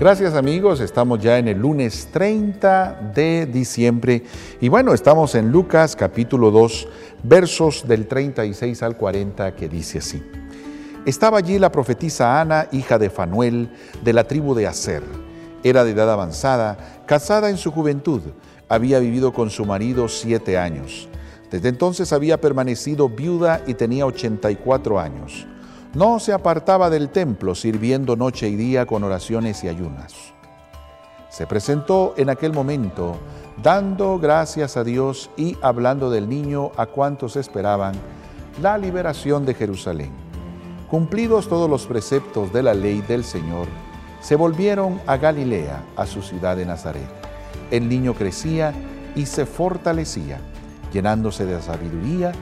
Gracias amigos, estamos ya en el lunes 30 de diciembre y bueno, estamos en Lucas capítulo 2, versos del 36 al 40 que dice así. Estaba allí la profetisa Ana, hija de Fanuel, de la tribu de Aser. Era de edad avanzada, casada en su juventud, había vivido con su marido siete años. Desde entonces había permanecido viuda y tenía 84 años no se apartaba del templo sirviendo noche y día con oraciones y ayunas. Se presentó en aquel momento dando gracias a Dios y hablando del niño a cuantos esperaban la liberación de Jerusalén. Cumplidos todos los preceptos de la ley del Señor, se volvieron a Galilea, a su ciudad de Nazaret. El niño crecía y se fortalecía, llenándose de sabiduría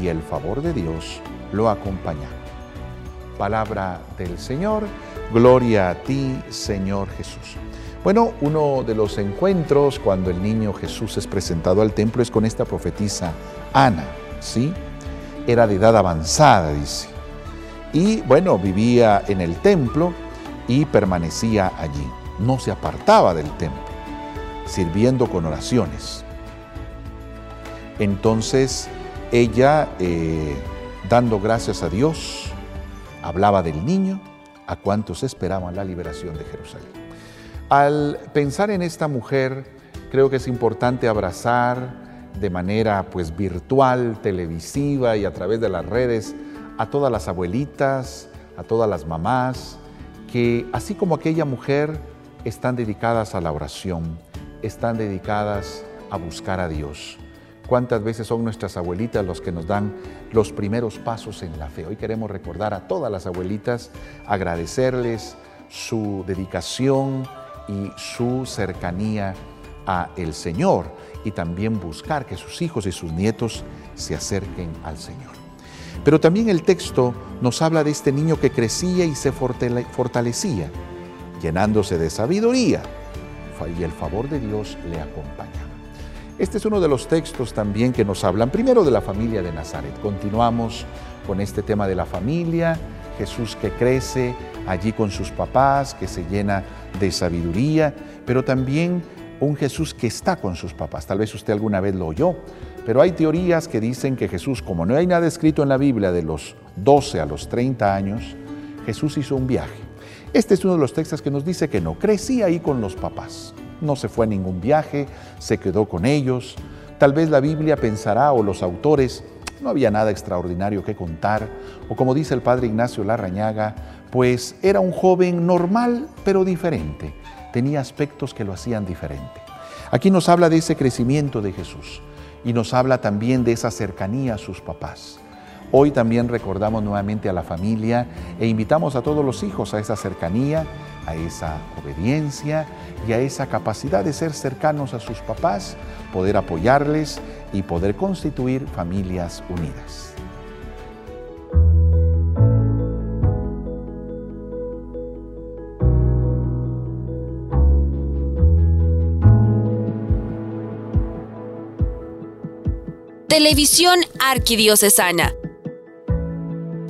y el favor de Dios lo acompañaba. Palabra del Señor, gloria a ti, Señor Jesús. Bueno, uno de los encuentros cuando el niño Jesús es presentado al templo es con esta profetisa Ana, ¿sí? Era de edad avanzada, dice. Y bueno, vivía en el templo y permanecía allí. No se apartaba del templo, sirviendo con oraciones. Entonces, ella, eh, dando gracias a Dios, hablaba del niño a cuantos esperaban la liberación de Jerusalén. Al pensar en esta mujer, creo que es importante abrazar de manera pues virtual, televisiva y a través de las redes a todas las abuelitas, a todas las mamás, que así como aquella mujer están dedicadas a la oración, están dedicadas a buscar a Dios. ¿Cuántas veces son nuestras abuelitas los que nos dan los primeros pasos en la fe? Hoy queremos recordar a todas las abuelitas, agradecerles su dedicación y su cercanía a el Señor y también buscar que sus hijos y sus nietos se acerquen al Señor. Pero también el texto nos habla de este niño que crecía y se fortalecía, llenándose de sabiduría, y el favor de Dios le acompañaba. Este es uno de los textos también que nos hablan primero de la familia de Nazaret. Continuamos con este tema de la familia, Jesús que crece allí con sus papás, que se llena de sabiduría, pero también un Jesús que está con sus papás. Tal vez usted alguna vez lo oyó, pero hay teorías que dicen que Jesús, como no hay nada escrito en la Biblia de los 12 a los 30 años, Jesús hizo un viaje. Este es uno de los textos que nos dice que no, crecía ahí con los papás no se fue a ningún viaje, se quedó con ellos. Tal vez la Biblia pensará o los autores, no había nada extraordinario que contar, o como dice el padre Ignacio Larrañaga, pues era un joven normal pero diferente, tenía aspectos que lo hacían diferente. Aquí nos habla de ese crecimiento de Jesús y nos habla también de esa cercanía a sus papás. Hoy también recordamos nuevamente a la familia e invitamos a todos los hijos a esa cercanía, a esa obediencia y a esa capacidad de ser cercanos a sus papás, poder apoyarles y poder constituir familias unidas. Televisión Arquidiocesana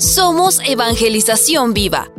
somos Evangelización Viva.